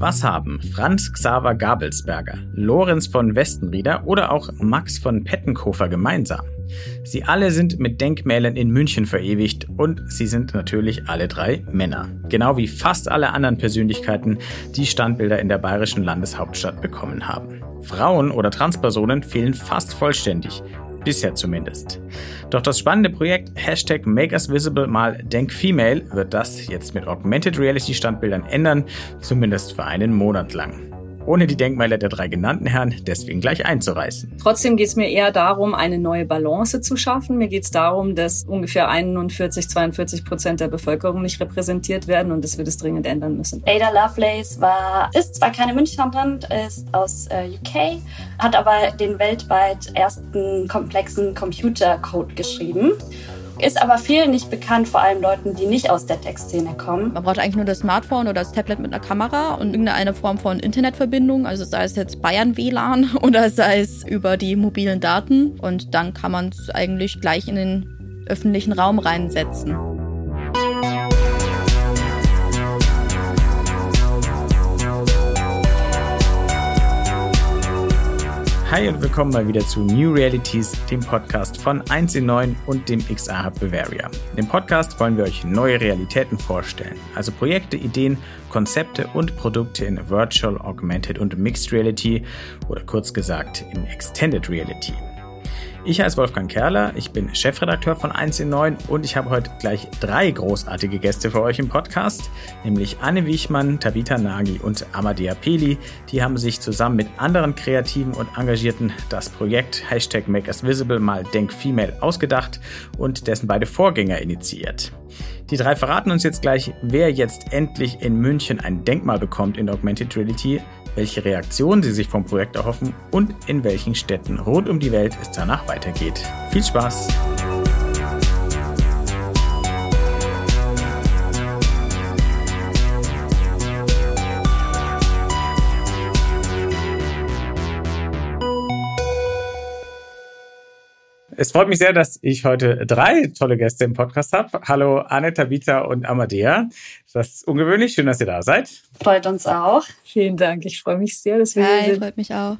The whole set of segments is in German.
Was haben Franz Xaver Gabelsberger, Lorenz von Westenrieder oder auch Max von Pettenkofer gemeinsam? Sie alle sind mit Denkmälern in München verewigt und sie sind natürlich alle drei Männer. Genau wie fast alle anderen Persönlichkeiten, die Standbilder in der bayerischen Landeshauptstadt bekommen haben. Frauen oder Transpersonen fehlen fast vollständig. Bisher zumindest. Doch das spannende Projekt Hashtag Make Us Visible mal Denk Female wird das jetzt mit Augmented Reality Standbildern ändern, zumindest für einen Monat lang ohne die Denkmäler der drei genannten Herren deswegen gleich einzureißen. Trotzdem geht es mir eher darum, eine neue Balance zu schaffen. Mir geht es darum, dass ungefähr 41, 42 Prozent der Bevölkerung nicht repräsentiert werden und dass wir das dringend ändern müssen. Ada Lovelace war, ist zwar keine Münchnerin, ist aus äh, UK, hat aber den weltweit ersten komplexen Computercode geschrieben ist aber vielen nicht bekannt, vor allem Leuten, die nicht aus der Tech-Szene kommen. Man braucht eigentlich nur das Smartphone oder das Tablet mit einer Kamera und irgendeine Form von Internetverbindung, also sei es jetzt Bayern WLAN oder sei es über die mobilen Daten und dann kann man es eigentlich gleich in den öffentlichen Raum reinsetzen. Hi und willkommen mal wieder zu New Realities, dem Podcast von 1 in 9 und dem XR Hub Bavaria. Im Podcast wollen wir euch neue Realitäten vorstellen, also Projekte, Ideen, Konzepte und Produkte in Virtual, Augmented und Mixed Reality oder kurz gesagt in Extended Reality. Ich heiße Wolfgang Kerler, ich bin Chefredakteur von 1 in 9 und ich habe heute gleich drei großartige Gäste für euch im Podcast, nämlich Anne Wichmann, Tabitha Nagi und Amadea Peli. Die haben sich zusammen mit anderen Kreativen und Engagierten das Projekt Hashtag Make Us Visible mal Denk Female ausgedacht und dessen beide Vorgänger initiiert. Die drei verraten uns jetzt gleich, wer jetzt endlich in München ein Denkmal bekommt in Augmented Reality, welche Reaktionen sie sich vom Projekt erhoffen und in welchen Städten rund um die Welt es danach weitergeht. Viel Spaß! Es freut mich sehr, dass ich heute drei tolle Gäste im Podcast habe. Hallo Anne, Tabitha und Amadea. Das ist ungewöhnlich. Schön, dass ihr da seid. Freut uns auch. Vielen Dank. Ich freue mich sehr, dass wir Hi, hier sind. freut mich auch.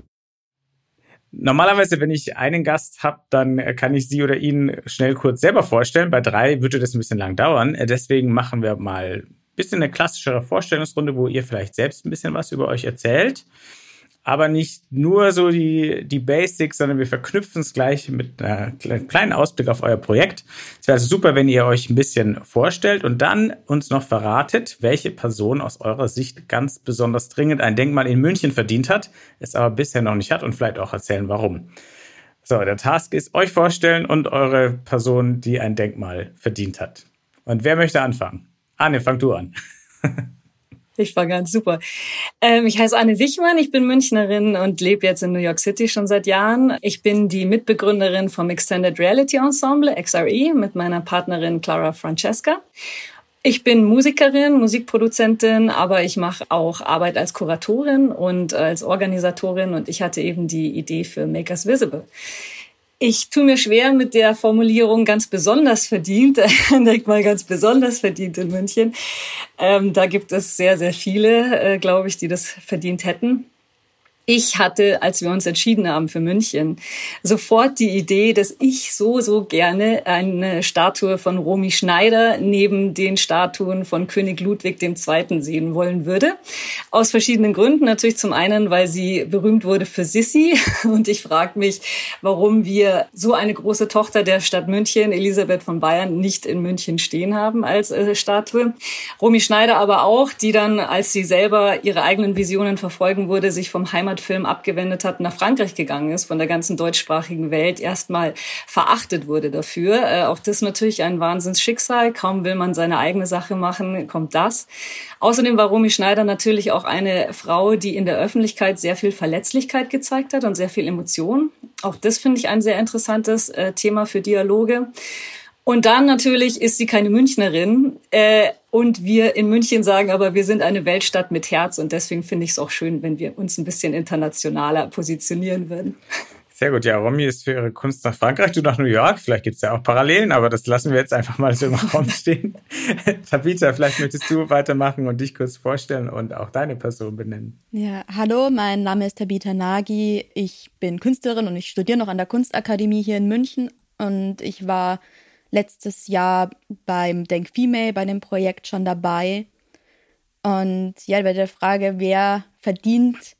Normalerweise, wenn ich einen Gast habe, dann kann ich sie oder ihn schnell kurz selber vorstellen. Bei drei würde das ein bisschen lang dauern. Deswegen machen wir mal ein bisschen eine klassischere Vorstellungsrunde, wo ihr vielleicht selbst ein bisschen was über euch erzählt aber nicht nur so die, die Basics, sondern wir verknüpfen es gleich mit einem kleinen Ausblick auf euer Projekt. Es wäre also super, wenn ihr euch ein bisschen vorstellt und dann uns noch verratet, welche Person aus eurer Sicht ganz besonders dringend ein Denkmal in München verdient hat, es aber bisher noch nicht hat und vielleicht auch erzählen, warum. So, der Task ist euch vorstellen und eure Person, die ein Denkmal verdient hat. Und wer möchte anfangen? Anne, fang du an. Ich war ganz super. Ähm, ich heiße Anne Wichmann, ich bin Münchnerin und lebe jetzt in New York City schon seit Jahren. Ich bin die Mitbegründerin vom Extended Reality Ensemble, XRE, mit meiner Partnerin Clara Francesca. Ich bin Musikerin, Musikproduzentin, aber ich mache auch Arbeit als Kuratorin und als Organisatorin und ich hatte eben die Idee für Make Us Visible. Ich tue mir schwer mit der Formulierung ganz besonders verdient, denkt mal ganz besonders verdient in München. Ähm, da gibt es sehr, sehr viele, äh, glaube ich, die das verdient hätten. Ich hatte, als wir uns entschieden haben für München, sofort die Idee, dass ich so, so gerne eine Statue von Romy Schneider neben den Statuen von König Ludwig II. sehen wollen würde. Aus verschiedenen Gründen. Natürlich zum einen, weil sie berühmt wurde für Sissi. Und ich frage mich, warum wir so eine große Tochter der Stadt München, Elisabeth von Bayern, nicht in München stehen haben als äh, Statue. Romy Schneider aber auch, die dann, als sie selber ihre eigenen Visionen verfolgen wurde, sich vom Heimat Film abgewendet hat, nach Frankreich gegangen ist, von der ganzen deutschsprachigen Welt erstmal verachtet wurde dafür. Äh, auch das natürlich ein Wahnsinnsschicksal. Kaum will man seine eigene Sache machen, kommt das. Außerdem war Romy Schneider natürlich auch eine Frau, die in der Öffentlichkeit sehr viel Verletzlichkeit gezeigt hat und sehr viel Emotion. Auch das finde ich ein sehr interessantes äh, Thema für Dialoge. Und dann natürlich ist sie keine Münchnerin. Äh, und wir in München sagen aber, wir sind eine Weltstadt mit Herz. Und deswegen finde ich es auch schön, wenn wir uns ein bisschen internationaler positionieren würden. Sehr gut. Ja, Romy ist für ihre Kunst nach Frankreich, du nach New York. Vielleicht gibt es ja auch Parallelen, aber das lassen wir jetzt einfach mal so im Raum stehen. Tabitha, vielleicht möchtest du weitermachen und dich kurz vorstellen und auch deine Person benennen. Ja, hallo, mein Name ist Tabitha Nagy. Ich bin Künstlerin und ich studiere noch an der Kunstakademie hier in München. Und ich war letztes Jahr beim Denk Female, bei dem Projekt schon dabei. Und ja, bei der Frage, wer verdient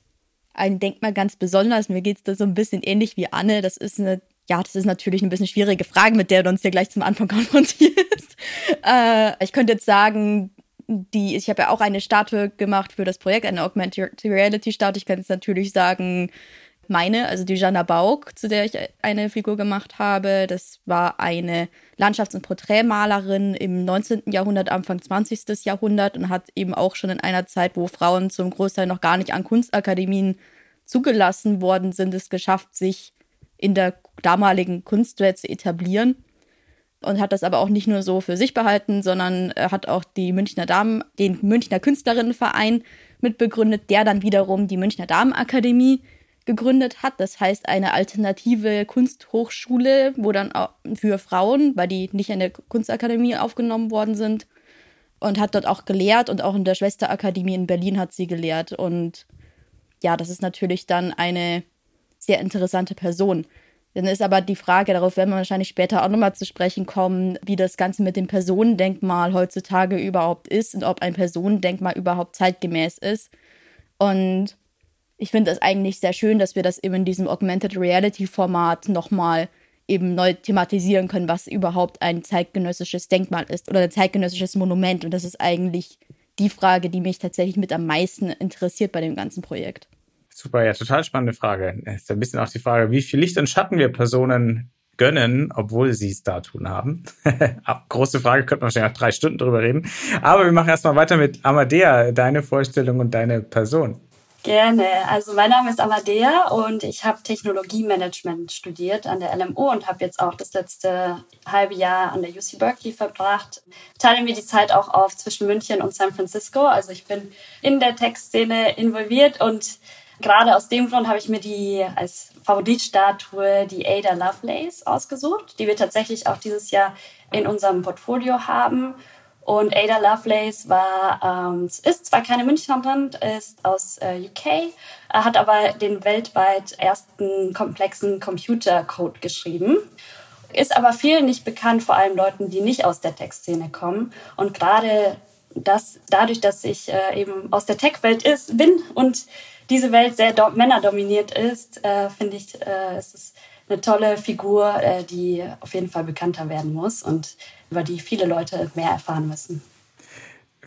ein Denkmal ganz besonders. Mir geht es da so ein bisschen ähnlich wie Anne. Das ist eine, ja, das ist natürlich eine bisschen schwierige Frage, mit der du uns hier gleich zum Anfang konfrontierst. äh, ich könnte jetzt sagen, die, ich habe ja auch eine Statue gemacht für das Projekt, eine Augmented Reality Statue. Ich kann jetzt natürlich sagen, meine, also die Jana Bauk, zu der ich eine Figur gemacht habe. Das war eine Landschafts- und Porträtmalerin im 19. Jahrhundert, Anfang 20. Jahrhundert und hat eben auch schon in einer Zeit, wo Frauen zum Großteil noch gar nicht an Kunstakademien zugelassen worden sind, es geschafft, sich in der damaligen Kunstwelt zu etablieren und hat das aber auch nicht nur so für sich behalten, sondern hat auch die Münchner Damen, den Münchner Künstlerinnenverein mitbegründet, der dann wiederum die Münchner Damenakademie gegründet hat. Das heißt eine alternative Kunsthochschule, wo dann auch für Frauen, weil die nicht in der Kunstakademie aufgenommen worden sind, und hat dort auch gelehrt und auch in der Schwesterakademie in Berlin hat sie gelehrt. Und ja, das ist natürlich dann eine sehr interessante Person. Dann ist aber die Frage, darauf werden wir wahrscheinlich später auch nochmal zu sprechen kommen, wie das Ganze mit dem Personendenkmal heutzutage überhaupt ist und ob ein Personendenkmal überhaupt zeitgemäß ist. Und ich finde es eigentlich sehr schön, dass wir das eben in diesem Augmented Reality Format nochmal eben neu thematisieren können, was überhaupt ein zeitgenössisches Denkmal ist oder ein zeitgenössisches Monument. Und das ist eigentlich die Frage, die mich tatsächlich mit am meisten interessiert bei dem ganzen Projekt. Super, ja, total spannende Frage. Es ist ein bisschen auch die Frage, wie viel Licht und Schatten wir Personen gönnen, obwohl sie es da tun haben. Große Frage, könnten wir wahrscheinlich auch drei Stunden drüber reden. Aber wir machen erstmal weiter mit Amadea, deine Vorstellung und deine Person. Gerne. Also mein Name ist Amadea und ich habe Technologiemanagement studiert an der LMU und habe jetzt auch das letzte halbe Jahr an der UC Berkeley verbracht. Teile mir die Zeit auch auf zwischen München und San Francisco. Also ich bin in der Tech-Szene involviert und gerade aus dem Grund habe ich mir die als Favoritstatue die Ada Lovelace ausgesucht, die wir tatsächlich auch dieses Jahr in unserem Portfolio haben. Und Ada Lovelace war, ähm, ist zwar keine Münchnerin, ist aus äh, UK, äh, hat aber den weltweit ersten komplexen Computercode geschrieben. Ist aber vielen nicht bekannt, vor allem Leuten, die nicht aus der Tech-Szene kommen. Und gerade das, dadurch, dass ich äh, eben aus der Tech-Welt bin und diese Welt sehr männerdominiert ist, äh, finde ich, äh, es ist eine tolle Figur, äh, die auf jeden Fall bekannter werden muss. Und über die viele Leute mehr erfahren müssen.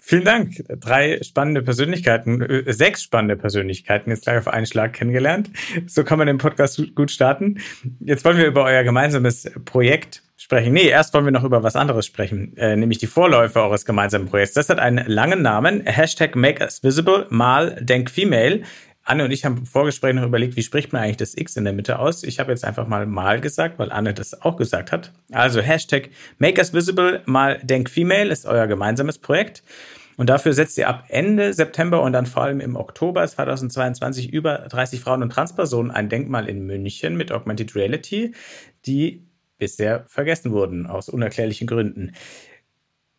Vielen Dank. Drei spannende Persönlichkeiten, äh, sechs spannende Persönlichkeiten jetzt gleich auf einen Schlag kennengelernt. So kann man den Podcast gut starten. Jetzt wollen wir über euer gemeinsames Projekt sprechen. Nee, erst wollen wir noch über was anderes sprechen, äh, nämlich die Vorläufer eures gemeinsamen Projekts. Das hat einen langen Namen, Hashtag Make Us Visible mal Denk Female. Anne und ich haben im Vorgespräch noch überlegt, wie spricht man eigentlich das X in der Mitte aus. Ich habe jetzt einfach mal mal gesagt, weil Anne das auch gesagt hat. Also Hashtag Make Us Visible mal Denk Female ist euer gemeinsames Projekt. Und dafür setzt ihr ab Ende September und dann vor allem im Oktober 2022 über 30 Frauen und Transpersonen ein Denkmal in München mit Augmented Reality, die bisher vergessen wurden aus unerklärlichen Gründen.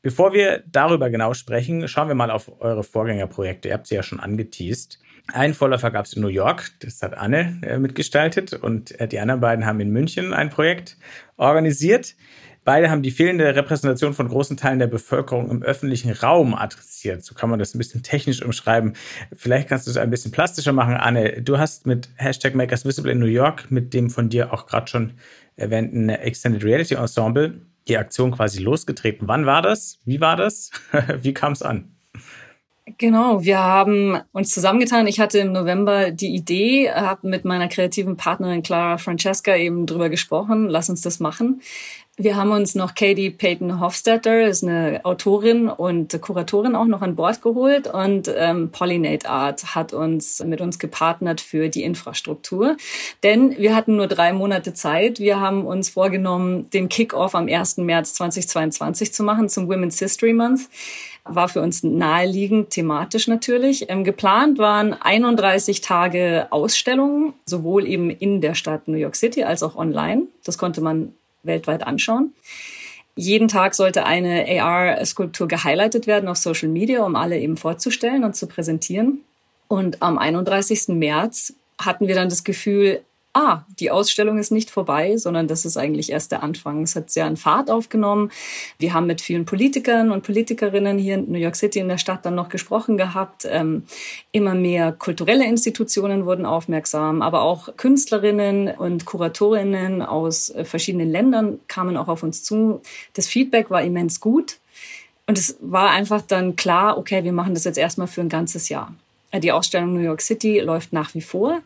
Bevor wir darüber genau sprechen, schauen wir mal auf eure Vorgängerprojekte. Ihr habt sie ja schon angeteased. Einen Vorläufer gab es in New York, das hat Anne äh, mitgestaltet und äh, die anderen beiden haben in München ein Projekt organisiert. Beide haben die fehlende Repräsentation von großen Teilen der Bevölkerung im öffentlichen Raum adressiert. So kann man das ein bisschen technisch umschreiben. Vielleicht kannst du es ein bisschen plastischer machen. Anne, du hast mit Hashtag Makers Visible in New York, mit dem von dir auch gerade schon erwähnten Extended Reality Ensemble, die Aktion quasi losgetreten. Wann war das? Wie war das? Wie kam es an? Genau, wir haben uns zusammengetan. Ich hatte im November die Idee, habe mit meiner kreativen Partnerin Clara Francesca eben drüber gesprochen, lass uns das machen. Wir haben uns noch Katie Payton Hofstetter, ist eine Autorin und Kuratorin auch noch an Bord geholt und ähm, Pollinate Art hat uns mit uns gepartnert für die Infrastruktur. Denn wir hatten nur drei Monate Zeit. Wir haben uns vorgenommen, den Kick-Off am 1. März 2022 zu machen zum Women's History Month. War für uns naheliegend, thematisch natürlich. Ähm, geplant waren 31 Tage Ausstellungen, sowohl eben in der Stadt New York City als auch online. Das konnte man weltweit anschauen. Jeden Tag sollte eine AR-Skulptur gehighlightet werden auf Social Media, um alle eben vorzustellen und zu präsentieren. Und am 31. März hatten wir dann das Gefühl, ah, die Ausstellung ist nicht vorbei, sondern das ist eigentlich erst der Anfang. Es hat sehr an Fahrt aufgenommen. Wir haben mit vielen Politikern und Politikerinnen hier in New York City in der Stadt dann noch gesprochen gehabt. Ähm, immer mehr kulturelle Institutionen wurden aufmerksam, aber auch Künstlerinnen und Kuratorinnen aus äh, verschiedenen Ländern kamen auch auf uns zu. Das Feedback war immens gut. Und es war einfach dann klar, okay, wir machen das jetzt erstmal für ein ganzes Jahr. Die Ausstellung New York City läuft nach wie vor.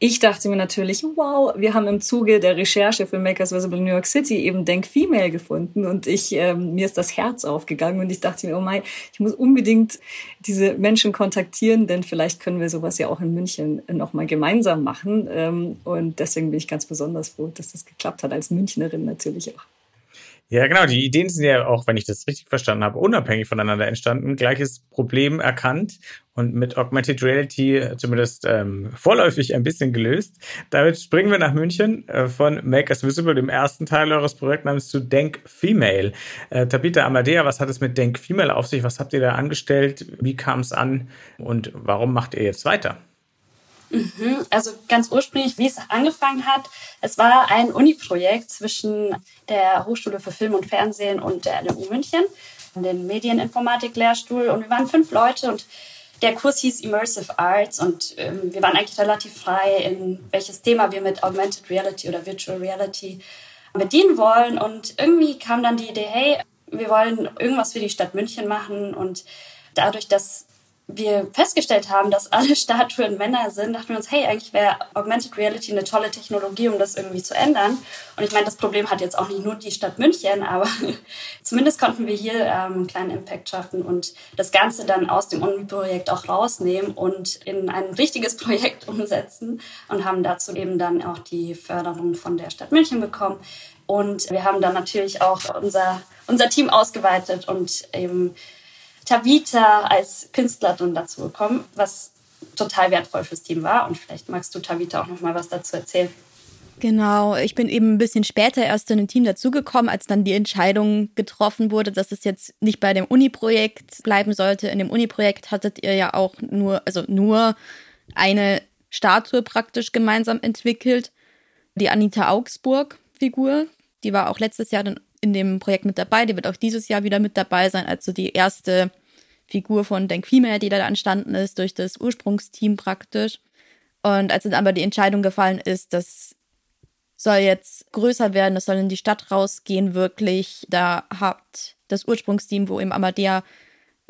Ich dachte mir natürlich, wow, wir haben im Zuge der Recherche für Makers Visible New York City eben Denk Female gefunden und ich ähm, mir ist das Herz aufgegangen und ich dachte mir, oh mein, ich muss unbedingt diese Menschen kontaktieren, denn vielleicht können wir sowas ja auch in München noch mal gemeinsam machen ähm, und deswegen bin ich ganz besonders froh, dass das geklappt hat als Münchnerin natürlich auch. Ja, genau. Die Ideen sind ja auch, wenn ich das richtig verstanden habe, unabhängig voneinander entstanden. Gleiches Problem erkannt und mit Augmented Reality zumindest ähm, vorläufig ein bisschen gelöst. Damit springen wir nach München äh, von Make Us Visible, dem ersten Teil eures Projektnamens, zu Denk Female. Äh, Tabitha Amadea, was hat es mit Denk Female auf sich? Was habt ihr da angestellt? Wie kam es an? Und warum macht ihr jetzt weiter? Mhm. Also ganz ursprünglich, wie es angefangen hat, es war ein Uni-Projekt zwischen der Hochschule für Film und Fernsehen und der LMU München, den Medieninformatik-Lehrstuhl. Und wir waren fünf Leute und der Kurs hieß Immersive Arts und ähm, wir waren eigentlich relativ frei, in welches Thema wir mit Augmented Reality oder Virtual Reality bedienen wollen. Und irgendwie kam dann die Idee, hey, wir wollen irgendwas für die Stadt München machen und dadurch, dass wir festgestellt haben, dass alle Statuen Männer sind, dachten wir uns, hey, eigentlich wäre Augmented Reality eine tolle Technologie, um das irgendwie zu ändern. Und ich meine, das Problem hat jetzt auch nicht nur die Stadt München, aber zumindest konnten wir hier ähm, einen kleinen Impact schaffen und das Ganze dann aus dem Uni-Projekt auch rausnehmen und in ein richtiges Projekt umsetzen und haben dazu eben dann auch die Förderung von der Stadt München bekommen. Und wir haben dann natürlich auch unser, unser Team ausgeweitet und eben Tavita als Künstlerin dazu bekommen, was total wertvoll fürs Team war. Und vielleicht magst du Tavita auch noch mal was dazu erzählen. Genau, ich bin eben ein bisschen später erst in ein Team dazugekommen, als dann die Entscheidung getroffen wurde, dass es jetzt nicht bei dem Uni-Projekt bleiben sollte. In dem Uni-Projekt hattet ihr ja auch nur, also nur eine Statue praktisch gemeinsam entwickelt. Die Anita Augsburg-Figur, die war auch letztes Jahr in dem Projekt mit dabei. Die wird auch dieses Jahr wieder mit dabei sein. Also die erste Figur von Denk Female, die da entstanden ist, durch das Ursprungsteam praktisch. Und als dann aber die Entscheidung gefallen ist, das soll jetzt größer werden, das soll in die Stadt rausgehen, wirklich, da hat das Ursprungsteam, wo eben Amadea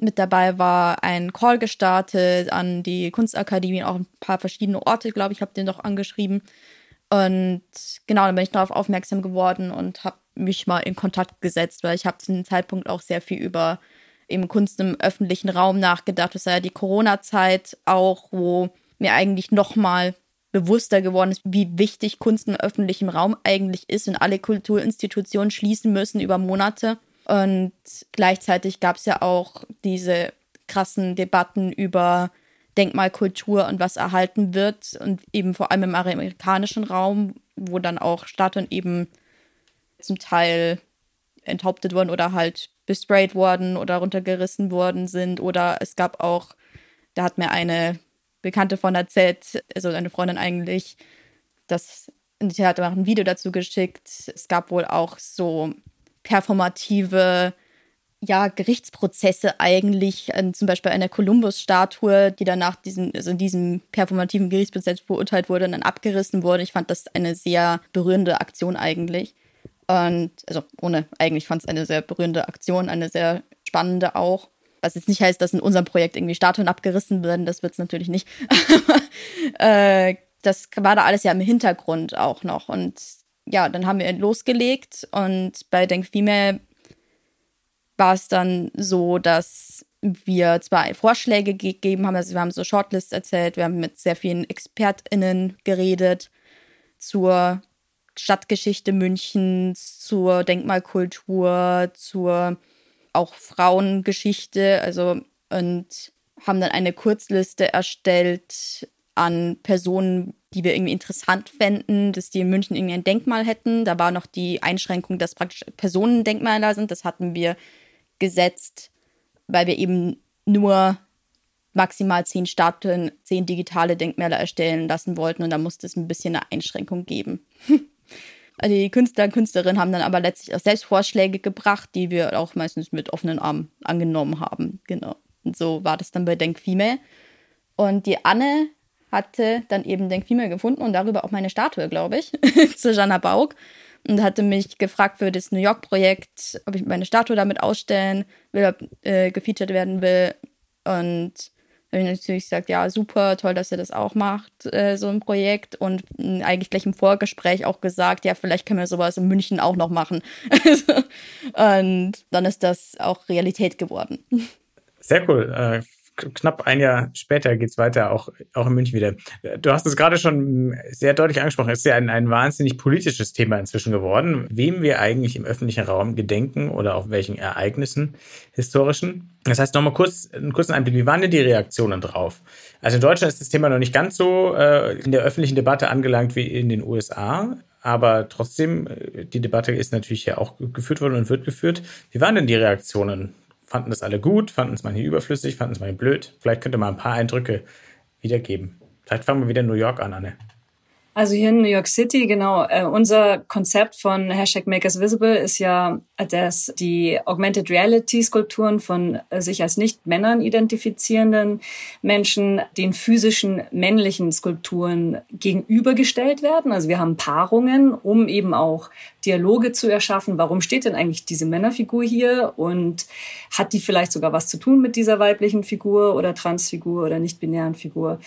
mit dabei war, ein Call gestartet an die Kunstakademie, auch ein paar verschiedene Orte, glaube ich, habe den doch angeschrieben. Und genau, dann bin ich darauf aufmerksam geworden und habe mich mal in Kontakt gesetzt, weil ich habe zu dem Zeitpunkt auch sehr viel über eben Kunst im öffentlichen Raum nachgedacht. Das war ja die Corona-Zeit auch, wo mir eigentlich nochmal bewusster geworden ist, wie wichtig Kunst im öffentlichen Raum eigentlich ist und alle Kulturinstitutionen schließen müssen über Monate. Und gleichzeitig gab es ja auch diese krassen Debatten über Denkmalkultur und was erhalten wird und eben vor allem im amerikanischen Raum, wo dann auch Statuen eben zum Teil enthauptet wurden oder halt besprayt worden oder runtergerissen worden sind. Oder es gab auch, da hat mir eine Bekannte von erzählt, also eine Freundin eigentlich, dass sie hat auch ein Video dazu geschickt. Es gab wohl auch so performative ja, Gerichtsprozesse eigentlich, zum Beispiel eine Kolumbus-Statue, die danach diesen, also in diesem performativen Gerichtsprozess verurteilt wurde und dann abgerissen wurde. Ich fand das eine sehr berührende Aktion eigentlich. Und also ohne, eigentlich fand es eine sehr berührende Aktion, eine sehr spannende auch. Was jetzt nicht heißt, dass in unserem Projekt irgendwie Statuen abgerissen werden, das wird es natürlich nicht. äh, das war da alles ja im Hintergrund auch noch. Und ja, dann haben wir losgelegt und bei Denk Female war es dann so, dass wir zwei Vorschläge gegeben haben. Also wir haben so Shortlists erzählt, wir haben mit sehr vielen ExpertInnen geredet zur Stadtgeschichte Münchens, zur Denkmalkultur, zur auch Frauengeschichte, also und haben dann eine Kurzliste erstellt an Personen, die wir irgendwie interessant fänden, dass die in München irgendwie ein Denkmal hätten. Da war noch die Einschränkung, dass praktisch Personendenkmäler sind. Das hatten wir gesetzt, weil wir eben nur maximal zehn Statuen, zehn digitale Denkmäler erstellen lassen wollten und da musste es ein bisschen eine Einschränkung geben. Also die Künstler und Künstlerinnen haben dann aber letztlich auch selbst Vorschläge gebracht, die wir auch meistens mit offenen Armen angenommen haben. Genau. Und so war das dann bei Denk Female. Und die Anne hatte dann eben Denk Female gefunden und darüber auch meine Statue, glaube ich, zu Jana Baug. Und hatte mich gefragt für das New York-Projekt, ob ich meine Statue damit ausstellen will, ob äh, gefeatured werden will. Und habe ich natürlich gesagt, ja, super, toll, dass ihr das auch macht, äh, so ein Projekt. Und mh, eigentlich gleich im Vorgespräch auch gesagt, ja, vielleicht können wir sowas in München auch noch machen. und dann ist das auch Realität geworden. Sehr cool. Äh, knapp ein Jahr später geht's weiter, auch, auch in München wieder. Du hast es gerade schon sehr deutlich angesprochen. Es ist ja ein, ein wahnsinnig politisches Thema inzwischen geworden, wem wir eigentlich im öffentlichen Raum gedenken oder auf welchen Ereignissen historischen. Das heißt, nochmal kurz, einen kurzen Einblick. Wie waren denn die Reaktionen drauf? Also in Deutschland ist das Thema noch nicht ganz so äh, in der öffentlichen Debatte angelangt wie in den USA. Aber trotzdem, äh, die Debatte ist natürlich ja auch geführt worden und wird geführt. Wie waren denn die Reaktionen fanden das alle gut, fanden es manche überflüssig, fanden es manche blöd. Vielleicht könnt ihr mal ein paar Eindrücke wiedergeben. Vielleicht fangen wir wieder in New York an, Anne. Also hier in New York City, genau. Äh, unser Konzept von Hashtag Make Us Visible ist ja, dass die Augmented Reality Skulpturen von äh, sich als nicht Männern identifizierenden Menschen den physischen männlichen Skulpturen gegenübergestellt werden. Also wir haben Paarungen, um eben auch Dialoge zu erschaffen. Warum steht denn eigentlich diese Männerfigur hier? Und hat die vielleicht sogar was zu tun mit dieser weiblichen Figur oder Transfigur oder nicht-binären Figur?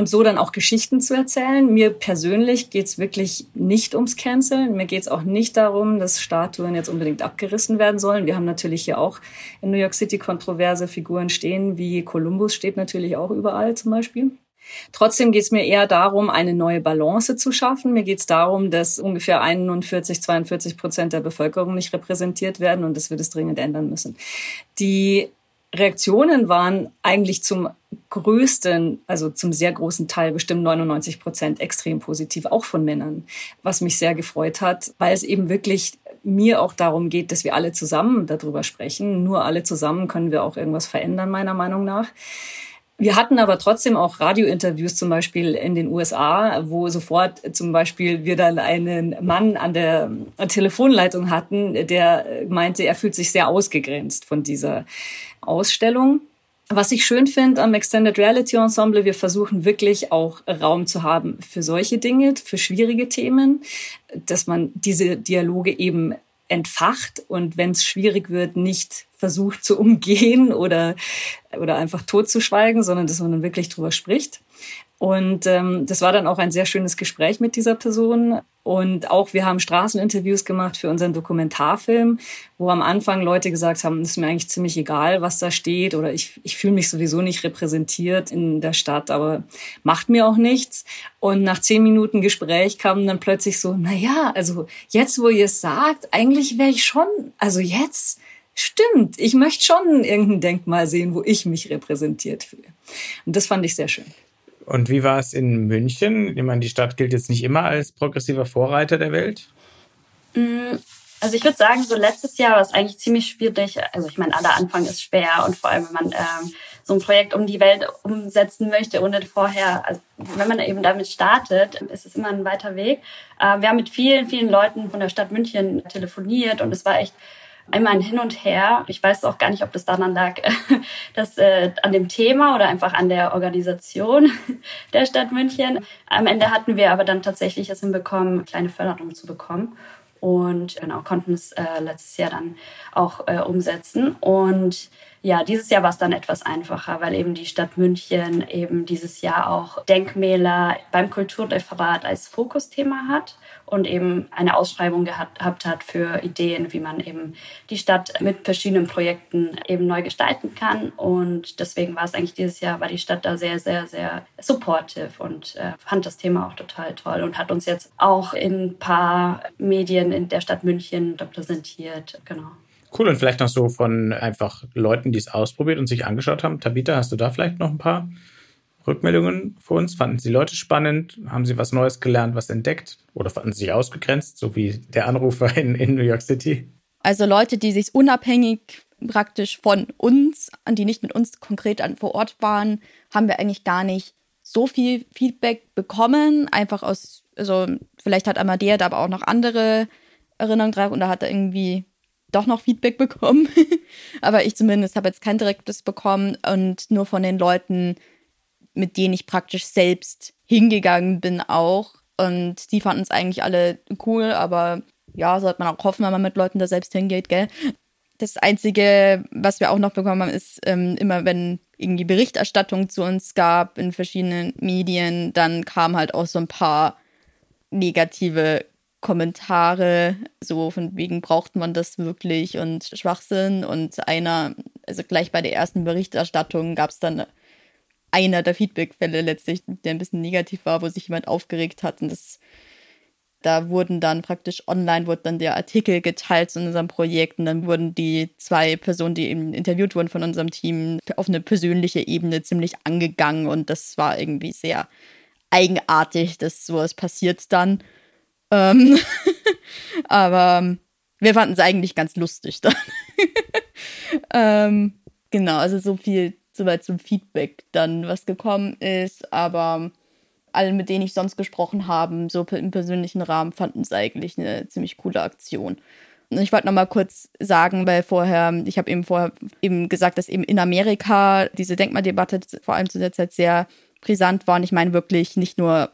Und so dann auch Geschichten zu erzählen. Mir persönlich geht's wirklich nicht ums Canceln. Mir geht's auch nicht darum, dass Statuen jetzt unbedingt abgerissen werden sollen. Wir haben natürlich hier auch in New York City kontroverse Figuren stehen, wie Columbus steht natürlich auch überall zum Beispiel. Trotzdem geht es mir eher darum, eine neue Balance zu schaffen. Mir geht es darum, dass ungefähr 41, 42 Prozent der Bevölkerung nicht repräsentiert werden und dass wir das dringend ändern müssen. Die Reaktionen waren eigentlich zum größten, also zum sehr großen Teil, bestimmt 99 Prozent extrem positiv, auch von Männern, was mich sehr gefreut hat, weil es eben wirklich mir auch darum geht, dass wir alle zusammen darüber sprechen. Nur alle zusammen können wir auch irgendwas verändern, meiner Meinung nach. Wir hatten aber trotzdem auch Radiointerviews zum Beispiel in den USA, wo sofort zum Beispiel wir dann einen Mann an der Telefonleitung hatten, der meinte, er fühlt sich sehr ausgegrenzt von dieser Ausstellung. Was ich schön finde am Extended Reality Ensemble, wir versuchen wirklich auch Raum zu haben für solche Dinge, für schwierige Themen, dass man diese Dialoge eben entfacht und wenn es schwierig wird, nicht versucht zu umgehen oder, oder einfach totzuschweigen, sondern dass man dann wirklich drüber spricht. Und ähm, das war dann auch ein sehr schönes Gespräch mit dieser Person. Und auch wir haben Straßeninterviews gemacht für unseren Dokumentarfilm, wo am Anfang Leute gesagt haben, es ist mir eigentlich ziemlich egal, was da steht oder ich, ich fühle mich sowieso nicht repräsentiert in der Stadt, aber macht mir auch nichts. Und nach zehn Minuten Gespräch kam dann plötzlich so, na ja, also jetzt, wo ihr es sagt, eigentlich wäre ich schon, also jetzt, stimmt, ich möchte schon irgendein Denkmal sehen, wo ich mich repräsentiert fühle. Und das fand ich sehr schön. Und wie war es in München? Ich meine, die Stadt gilt jetzt nicht immer als progressiver Vorreiter der Welt. Mm, also ich würde sagen, so letztes Jahr war es eigentlich ziemlich schwierig. Also ich meine, aller Anfang ist schwer und vor allem, wenn man ähm, so ein Projekt um die Welt umsetzen möchte, ohne vorher, also wenn man eben damit startet, ist es immer ein weiter Weg. Äh, wir haben mit vielen, vielen Leuten von der Stadt München telefoniert und es war echt einmal ein Hin und Her. Ich weiß auch gar nicht, ob das daran lag, dass äh, an dem Thema oder einfach an der Organisation der Stadt München. Am Ende hatten wir aber dann tatsächlich es hinbekommen, kleine Förderung zu bekommen und genau konnten es äh, letztes Jahr dann auch äh, umsetzen und ja, dieses Jahr war es dann etwas einfacher, weil eben die Stadt München eben dieses Jahr auch Denkmäler beim Kulturreferat als Fokusthema hat und eben eine Ausschreibung gehabt hat für Ideen, wie man eben die Stadt mit verschiedenen Projekten eben neu gestalten kann. Und deswegen war es eigentlich dieses Jahr, war die Stadt da sehr, sehr, sehr supportive und äh, fand das Thema auch total toll und hat uns jetzt auch in ein paar Medien in der Stadt München repräsentiert. Genau. Cool, und vielleicht noch so von einfach Leuten, die es ausprobiert und sich angeschaut haben. Tabita, hast du da vielleicht noch ein paar Rückmeldungen für uns? Fanden Sie Leute spannend? Haben Sie was Neues gelernt, was entdeckt? Oder fanden Sie sich ausgegrenzt, so wie der Anrufer in, in New York City? Also Leute, die sich unabhängig praktisch von uns, die nicht mit uns konkret an, vor Ort waren, haben wir eigentlich gar nicht so viel Feedback bekommen. Einfach aus, also vielleicht hat Amadea da aber auch noch andere Erinnerungen drauf und da hat er irgendwie doch noch Feedback bekommen. aber ich zumindest habe jetzt kein direktes bekommen und nur von den Leuten, mit denen ich praktisch selbst hingegangen bin auch. Und die fanden es eigentlich alle cool, aber ja, sollte man auch hoffen, wenn man mit Leuten da selbst hingeht, gell? Das Einzige, was wir auch noch bekommen haben, ist ähm, immer, wenn irgendwie Berichterstattung zu uns gab in verschiedenen Medien, dann kamen halt auch so ein paar negative Kommentare, so von wegen braucht man das wirklich und Schwachsinn. Und einer, also gleich bei der ersten Berichterstattung gab es dann einer der Feedbackfälle letztlich, der ein bisschen negativ war, wo sich jemand aufgeregt hat. Und das, da wurden dann praktisch online, wurde dann der Artikel geteilt zu unserem Projekt und dann wurden die zwei Personen, die eben interviewt wurden von unserem Team, auf eine persönliche Ebene ziemlich angegangen und das war irgendwie sehr eigenartig, dass sowas passiert dann. Ähm aber wir fanden es eigentlich ganz lustig dann. ähm, genau, also so viel soweit zum Feedback dann, was gekommen ist. Aber alle, mit denen ich sonst gesprochen habe, so im persönlichen Rahmen, fanden es eigentlich eine ziemlich coole Aktion. Und ich wollte noch mal kurz sagen, weil vorher, ich habe eben vorher eben gesagt, dass eben in Amerika diese Denkmaldebatte vor allem zu der Zeit sehr brisant war. Und ich meine wirklich nicht nur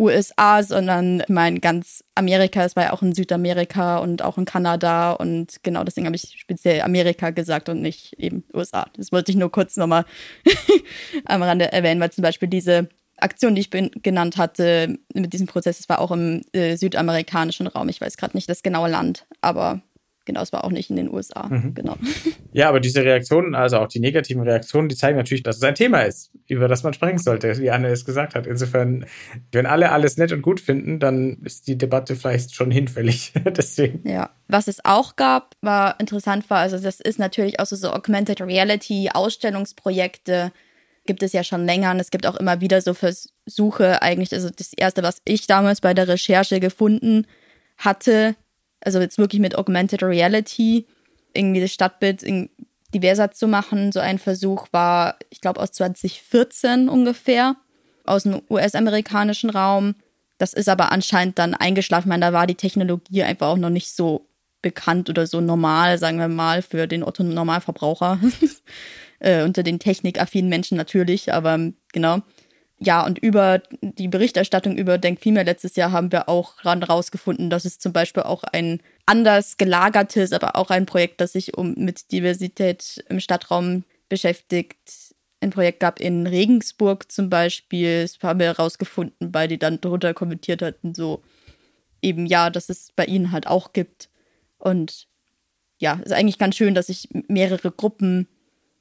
USA, sondern ich meine ganz Amerika. Es war ja auch in Südamerika und auch in Kanada und genau deswegen habe ich speziell Amerika gesagt und nicht eben USA. Das wollte ich nur kurz nochmal am Rande erwähnen, weil zum Beispiel diese Aktion, die ich genannt hatte mit diesem Prozess, das war auch im äh, südamerikanischen Raum. Ich weiß gerade nicht das genaue Land, aber genau, es war auch nicht in den USA. Mhm. Genau. Ja, aber diese Reaktionen, also auch die negativen Reaktionen, die zeigen natürlich, dass es ein Thema ist, über das man sprechen sollte, wie Anne es gesagt hat. Insofern, wenn alle alles nett und gut finden, dann ist die Debatte vielleicht schon hinfällig. Deswegen. Ja. Was es auch gab, war interessant war, also das ist natürlich auch so, so Augmented Reality Ausstellungsprojekte gibt es ja schon länger und es gibt auch immer wieder so Versuche eigentlich, also das erste, was ich damals bei der Recherche gefunden hatte, also jetzt wirklich mit Augmented Reality, irgendwie das Stadtbild diverser zu machen. So ein Versuch war, ich glaube, aus 2014 ungefähr, aus dem US-amerikanischen Raum. Das ist aber anscheinend dann eingeschlafen. Ich meine, da war die Technologie einfach auch noch nicht so bekannt oder so normal, sagen wir mal, für den Otto-Normalverbraucher. äh, unter den technikaffinen Menschen natürlich, aber genau ja, und über die Berichterstattung über Denk Female letztes Jahr haben wir auch rausgefunden, dass es zum Beispiel auch ein anders gelagertes, aber auch ein Projekt, das sich um mit Diversität im Stadtraum beschäftigt, ein Projekt gab in Regensburg zum Beispiel. Das haben wir herausgefunden, weil die dann drunter kommentiert hatten, so eben ja, dass es bei ihnen halt auch gibt. Und ja, ist eigentlich ganz schön, dass sich mehrere Gruppen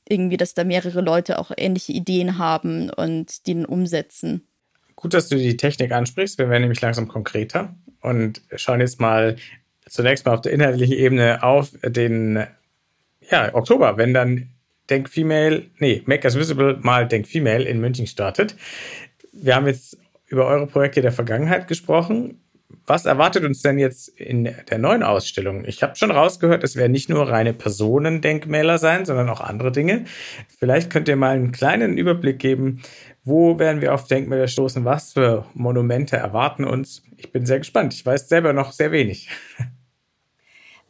irgendwie, dass da mehrere Leute auch ähnliche Ideen haben und die dann umsetzen. Gut, dass du die Technik ansprichst. Wir werden nämlich langsam konkreter und schauen jetzt mal zunächst mal auf der inhaltlichen Ebene auf den ja, Oktober, wenn dann Denk Female, nee, Make Us Visible mal Denk Female in München startet. Wir haben jetzt über eure Projekte der Vergangenheit gesprochen. Was erwartet uns denn jetzt in der neuen Ausstellung? Ich habe schon rausgehört, es werden nicht nur reine Personendenkmäler sein, sondern auch andere Dinge. Vielleicht könnt ihr mal einen kleinen Überblick geben, wo werden wir auf Denkmäler stoßen, was für Monumente erwarten uns. Ich bin sehr gespannt. Ich weiß selber noch sehr wenig.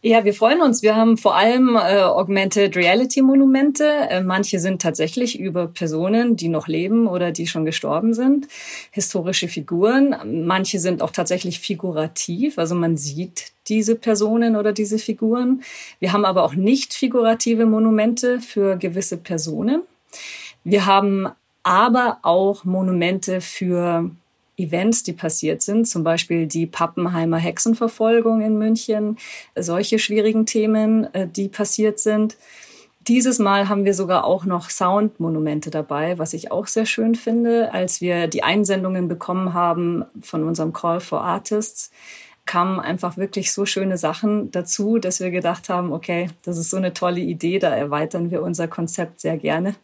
Ja, wir freuen uns. Wir haben vor allem äh, Augmented Reality Monumente. Äh, manche sind tatsächlich über Personen, die noch leben oder die schon gestorben sind. Historische Figuren. Manche sind auch tatsächlich figurativ. Also man sieht diese Personen oder diese Figuren. Wir haben aber auch nicht figurative Monumente für gewisse Personen. Wir haben aber auch Monumente für Events, die passiert sind, zum Beispiel die Pappenheimer Hexenverfolgung in München, solche schwierigen Themen, äh, die passiert sind. Dieses Mal haben wir sogar auch noch Soundmonumente dabei, was ich auch sehr schön finde. Als wir die Einsendungen bekommen haben von unserem Call for Artists, kamen einfach wirklich so schöne Sachen dazu, dass wir gedacht haben, okay, das ist so eine tolle Idee, da erweitern wir unser Konzept sehr gerne.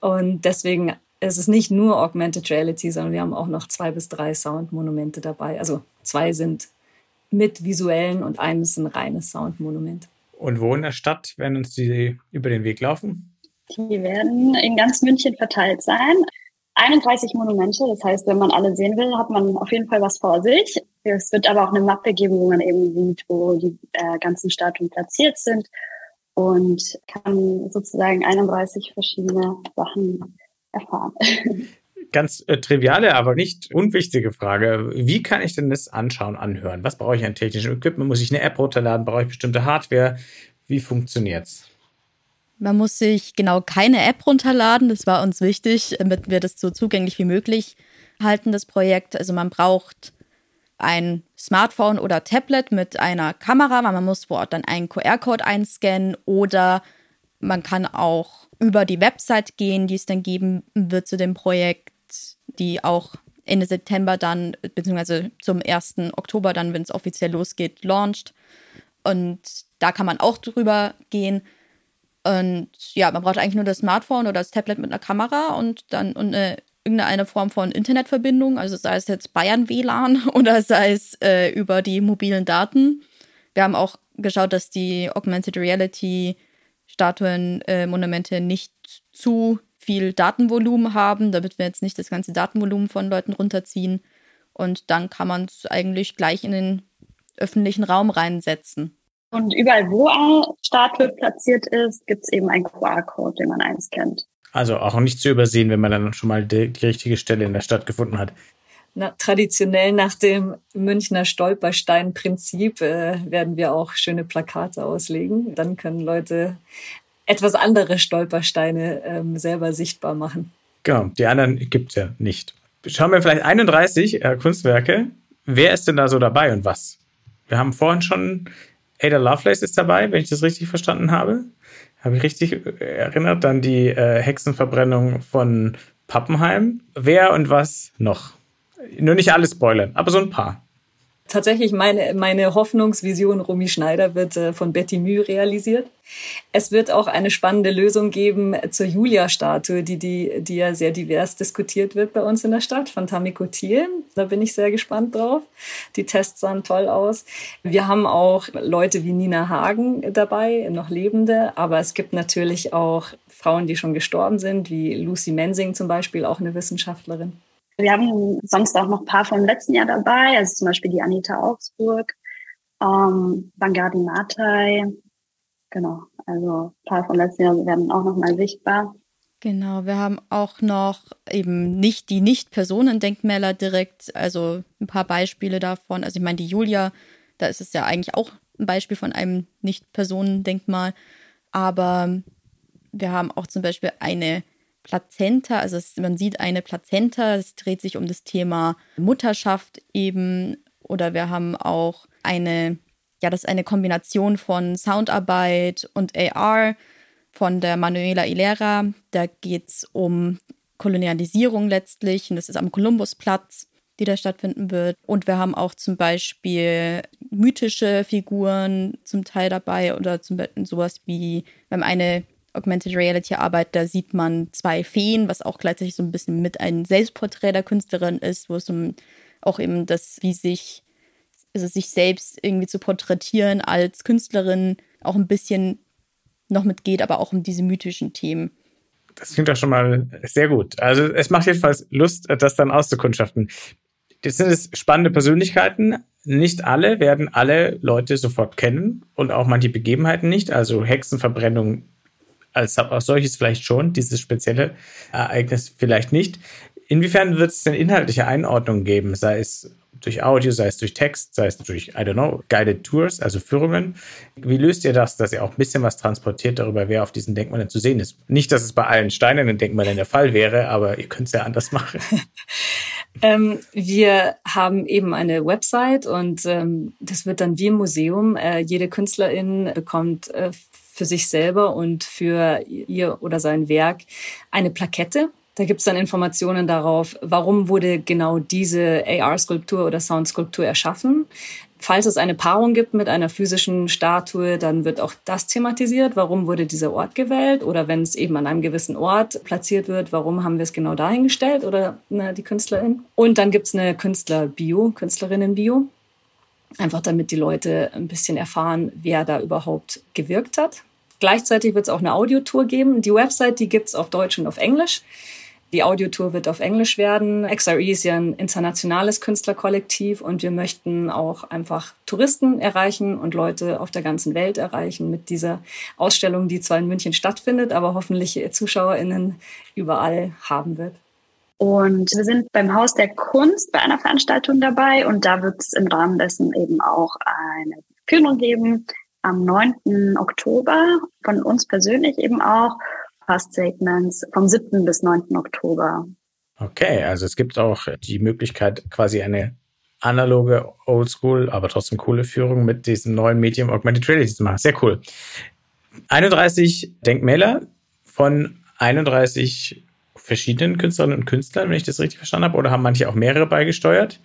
Und deswegen ist es nicht nur Augmented Reality, sondern wir haben auch noch zwei bis drei Soundmonumente dabei. Also zwei sind mit visuellen und eines ein reines Soundmonument. Und wo in der Stadt werden uns die über den Weg laufen? Die werden in ganz München verteilt sein. 31 Monumente, das heißt, wenn man alle sehen will, hat man auf jeden Fall was vor sich. Es wird aber auch eine Mappe geben, wo man eben sieht, wo die äh, ganzen Statuen platziert sind und kann sozusagen 31 verschiedene Sachen erfahren. Ganz äh, triviale, aber nicht unwichtige Frage. Wie kann ich denn das anschauen, anhören? Was brauche ich an technischem Equipment? Muss ich eine App runterladen? Brauche ich bestimmte Hardware? Wie funktioniert's? Man muss sich genau keine App runterladen. Das war uns wichtig, damit wir das so zugänglich wie möglich halten, das Projekt. Also man braucht ein Smartphone oder Tablet mit einer Kamera, weil man muss vor Ort dann einen QR-Code einscannen oder man kann auch über die Website gehen, die es dann geben wird zu dem Projekt, die auch Ende September dann, beziehungsweise zum 1. Oktober dann, wenn es offiziell losgeht, launcht. Und da kann man auch drüber gehen. Und ja, man braucht eigentlich nur das Smartphone oder das Tablet mit einer Kamera und dann und eine, irgendeine Form von Internetverbindung, also sei es jetzt Bayern WLAN oder sei es äh, über die mobilen Daten. Wir haben auch geschaut, dass die Augmented Reality Statuen, äh, Monumente nicht zu viel Datenvolumen haben, damit wir jetzt nicht das ganze Datenvolumen von Leuten runterziehen. Und dann kann man es eigentlich gleich in den öffentlichen Raum reinsetzen. Und überall, wo eine Statue platziert ist, gibt es eben einen QR-Code, den man einscannt. Also auch nicht zu übersehen, wenn man dann schon mal die, die richtige Stelle in der Stadt gefunden hat. Na, traditionell nach dem Münchner Stolperstein-Prinzip äh, werden wir auch schöne Plakate auslegen. Dann können Leute etwas andere Stolpersteine ähm, selber sichtbar machen. Genau, die anderen gibt es ja nicht. Schauen wir vielleicht 31 äh, Kunstwerke. Wer ist denn da so dabei und was? Wir haben vorhin schon Ada Lovelace ist dabei, wenn ich das richtig verstanden habe. Habe ich richtig äh, erinnert? Dann die äh, Hexenverbrennung von Pappenheim. Wer und was noch? Nur nicht alles spoilern, aber so ein paar. Tatsächlich meine, meine Hoffnungsvision Romy Schneider wird äh, von Betty Müh realisiert. Es wird auch eine spannende Lösung geben zur Julia-Statue, die, die, die ja sehr divers diskutiert wird bei uns in der Stadt, von Tamiko Thiel. Da bin ich sehr gespannt drauf. Die Tests sahen toll aus. Wir haben auch Leute wie Nina Hagen dabei, noch Lebende, aber es gibt natürlich auch Frauen, die schon gestorben sind, wie Lucy Mensing zum Beispiel, auch eine Wissenschaftlerin. Wir haben sonst auch noch ein paar vom letzten Jahr dabei, also zum Beispiel die Anita Augsburg, ähm, Bangardi Matai, genau, also ein paar vom letzten Jahr werden auch nochmal sichtbar. Genau, wir haben auch noch eben nicht die Nicht-Personendenkmäler direkt, also ein paar Beispiele davon. Also ich meine, die Julia, da ist es ja eigentlich auch ein Beispiel von einem Nicht-Personendenkmal. Aber wir haben auch zum Beispiel eine Plazenta, also es, man sieht eine Plazenta, es dreht sich um das Thema Mutterschaft eben. Oder wir haben auch eine, ja, das ist eine Kombination von Soundarbeit und AR von der Manuela Ilera. Da geht es um Kolonialisierung letztlich und das ist am Kolumbusplatz, die da stattfinden wird. Und wir haben auch zum Beispiel mythische Figuren zum Teil dabei oder zum Beispiel sowas wie, wir haben eine Augmented Reality Arbeit, da sieht man zwei Feen, was auch gleichzeitig so ein bisschen mit einem Selbstporträt der Künstlerin ist, wo es um auch eben das, wie sich, also sich selbst irgendwie zu porträtieren als Künstlerin auch ein bisschen noch mitgeht, aber auch um diese mythischen Themen. Das klingt doch schon mal sehr gut. Also es macht jedenfalls Lust, das dann auszukundschaften. Das sind es spannende Persönlichkeiten. Nicht alle werden alle Leute sofort kennen und auch manche Begebenheiten nicht. Also Hexenverbrennung als, solches vielleicht schon, dieses spezielle Ereignis vielleicht nicht. Inwiefern wird es denn inhaltliche Einordnungen geben, sei es durch Audio, sei es durch Text, sei es durch, I don't know, Guided Tours, also Führungen. Wie löst ihr das, dass ihr auch ein bisschen was transportiert darüber, wer auf diesen Denkmalen zu sehen ist? Nicht, dass es bei allen steinernen Denkmalen der Fall wäre, aber ihr könnt es ja anders machen. ähm, wir haben eben eine Website und ähm, das wird dann wie im Museum. Äh, jede Künstlerin bekommt äh, für sich selber und für ihr oder sein Werk eine Plakette. Da gibt es dann Informationen darauf, warum wurde genau diese AR-Skulptur oder Sound-Skulptur erschaffen. Falls es eine Paarung gibt mit einer physischen Statue, dann wird auch das thematisiert. Warum wurde dieser Ort gewählt? Oder wenn es eben an einem gewissen Ort platziert wird, warum haben wir es genau dahingestellt oder ne, die Künstlerin? Und dann gibt es eine Künstler-Bio, Künstlerinnen-Bio. Einfach damit die Leute ein bisschen erfahren, wer da überhaupt gewirkt hat. Gleichzeitig wird es auch eine Audiotour geben. Die Website, die gibt es auf Deutsch und auf Englisch. Die Audiotour wird auf Englisch werden. XRE ist ja ein internationales Künstlerkollektiv und wir möchten auch einfach Touristen erreichen und Leute auf der ganzen Welt erreichen mit dieser Ausstellung, die zwar in München stattfindet, aber hoffentlich ZuschauerInnen überall haben wird. Und wir sind beim Haus der Kunst bei einer Veranstaltung dabei und da wird es im Rahmen dessen eben auch eine Führung geben am 9. Oktober von uns persönlich eben auch Past Statements vom 7. bis 9. Oktober. Okay, also es gibt auch die Möglichkeit, quasi eine analoge, oldschool, aber trotzdem coole Führung mit diesem neuen Medium Augmented Reality zu machen. Sehr cool. 31 Denkmäler von 31 verschiedenen Künstlerinnen und Künstlern, wenn ich das richtig verstanden habe, oder haben manche auch mehrere beigesteuert?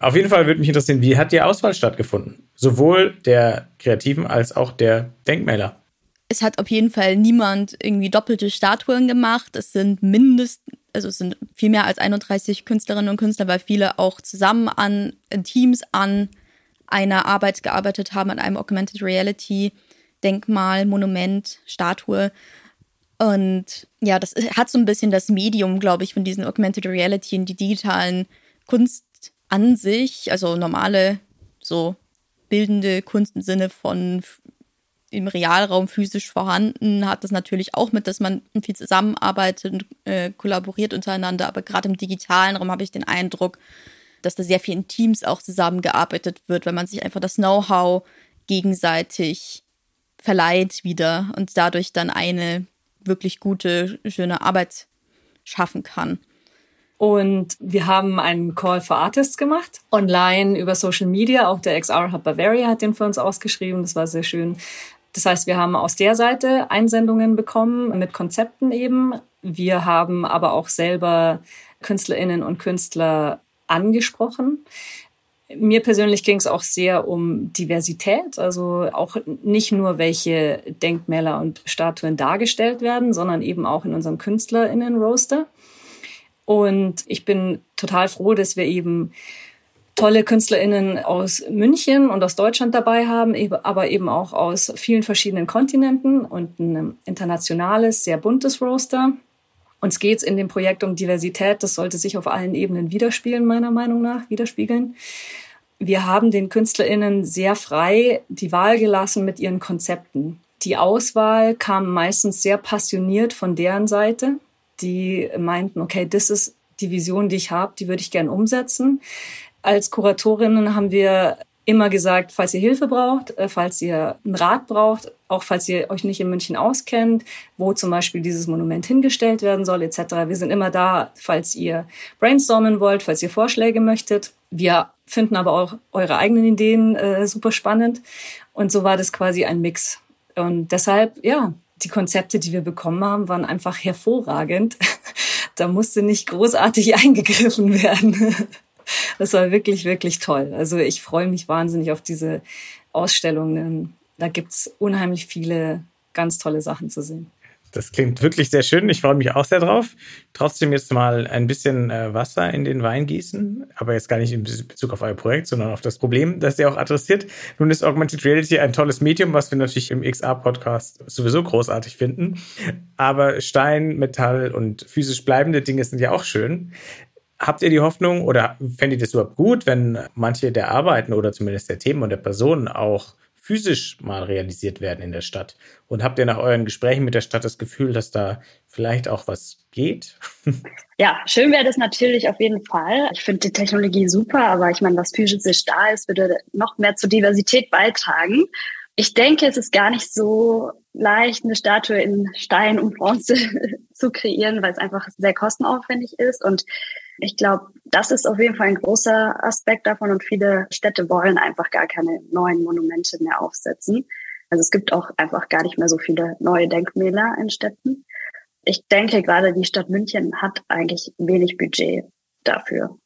Auf jeden Fall würde mich interessieren, wie hat die Auswahl stattgefunden? Sowohl der Kreativen als auch der Denkmäler es hat auf jeden Fall niemand irgendwie doppelte Statuen gemacht. Es sind mindestens, also es sind viel mehr als 31 Künstlerinnen und Künstler, weil viele auch zusammen an Teams an einer Arbeit gearbeitet haben, an einem Augmented Reality Denkmal, Monument, Statue. Und ja, das hat so ein bisschen das Medium, glaube ich, von diesen Augmented Reality und die digitalen Kunst an sich, also normale, so bildende Kunst im Sinne von im Realraum physisch vorhanden, hat das natürlich auch mit, dass man viel zusammenarbeitet und äh, kollaboriert untereinander. Aber gerade im digitalen Raum habe ich den Eindruck, dass da sehr viel in Teams auch zusammengearbeitet wird, weil man sich einfach das Know-how gegenseitig verleiht wieder und dadurch dann eine wirklich gute, schöne Arbeit schaffen kann. Und wir haben einen Call for Artists gemacht, online über Social Media. Auch der XR Hub Bavaria hat den für uns ausgeschrieben. Das war sehr schön. Das heißt, wir haben aus der Seite Einsendungen bekommen mit Konzepten eben. Wir haben aber auch selber Künstlerinnen und Künstler angesprochen. Mir persönlich ging es auch sehr um Diversität, also auch nicht nur welche Denkmäler und Statuen dargestellt werden, sondern eben auch in unserem Künstlerinnen-Roaster. Und ich bin total froh, dass wir eben tolle KünstlerInnen aus München und aus Deutschland dabei haben, aber eben auch aus vielen verschiedenen Kontinenten und ein internationales, sehr buntes Roster. Uns geht es in dem Projekt um Diversität. Das sollte sich auf allen Ebenen widerspiegeln, meiner Meinung nach, widerspiegeln. Wir haben den KünstlerInnen sehr frei die Wahl gelassen mit ihren Konzepten. Die Auswahl kam meistens sehr passioniert von deren Seite. Die meinten, okay, das ist die Vision, die ich habe, die würde ich gern umsetzen. Als Kuratorinnen haben wir immer gesagt, falls ihr Hilfe braucht, äh, falls ihr einen Rat braucht, auch falls ihr euch nicht in München auskennt, wo zum Beispiel dieses Monument hingestellt werden soll, etc. Wir sind immer da, falls ihr brainstormen wollt, falls ihr Vorschläge möchtet. Wir finden aber auch eure eigenen Ideen äh, super spannend. Und so war das quasi ein Mix. Und deshalb, ja, die Konzepte, die wir bekommen haben, waren einfach hervorragend. da musste nicht großartig eingegriffen werden. Das war wirklich, wirklich toll. Also ich freue mich wahnsinnig auf diese Ausstellungen. Da gibt's unheimlich viele ganz tolle Sachen zu sehen. Das klingt wirklich sehr schön. Ich freue mich auch sehr drauf. Trotzdem jetzt mal ein bisschen äh, Wasser in den Wein gießen, aber jetzt gar nicht in Bezug auf euer Projekt, sondern auf das Problem, das ihr auch adressiert. Nun ist Augmented Reality ein tolles Medium, was wir natürlich im XR-Podcast sowieso großartig finden. Aber Stein, Metall und physisch bleibende Dinge sind ja auch schön. Habt ihr die Hoffnung oder fändet ihr das überhaupt gut, wenn manche der Arbeiten oder zumindest der Themen und der Personen auch physisch mal realisiert werden in der Stadt? Und habt ihr nach euren Gesprächen mit der Stadt das Gefühl, dass da vielleicht auch was geht? Ja, schön wäre das natürlich auf jeden Fall. Ich finde die Technologie super, aber ich meine, was physisch da ist, würde noch mehr zur Diversität beitragen. Ich denke, es ist gar nicht so leicht, eine Statue in Stein und Bronze zu kreieren, weil es einfach sehr kostenaufwendig ist. Und ich glaube, das ist auf jeden Fall ein großer Aspekt davon und viele Städte wollen einfach gar keine neuen Monumente mehr aufsetzen. Also es gibt auch einfach gar nicht mehr so viele neue Denkmäler in Städten. Ich denke, gerade die Stadt München hat eigentlich wenig Budget dafür.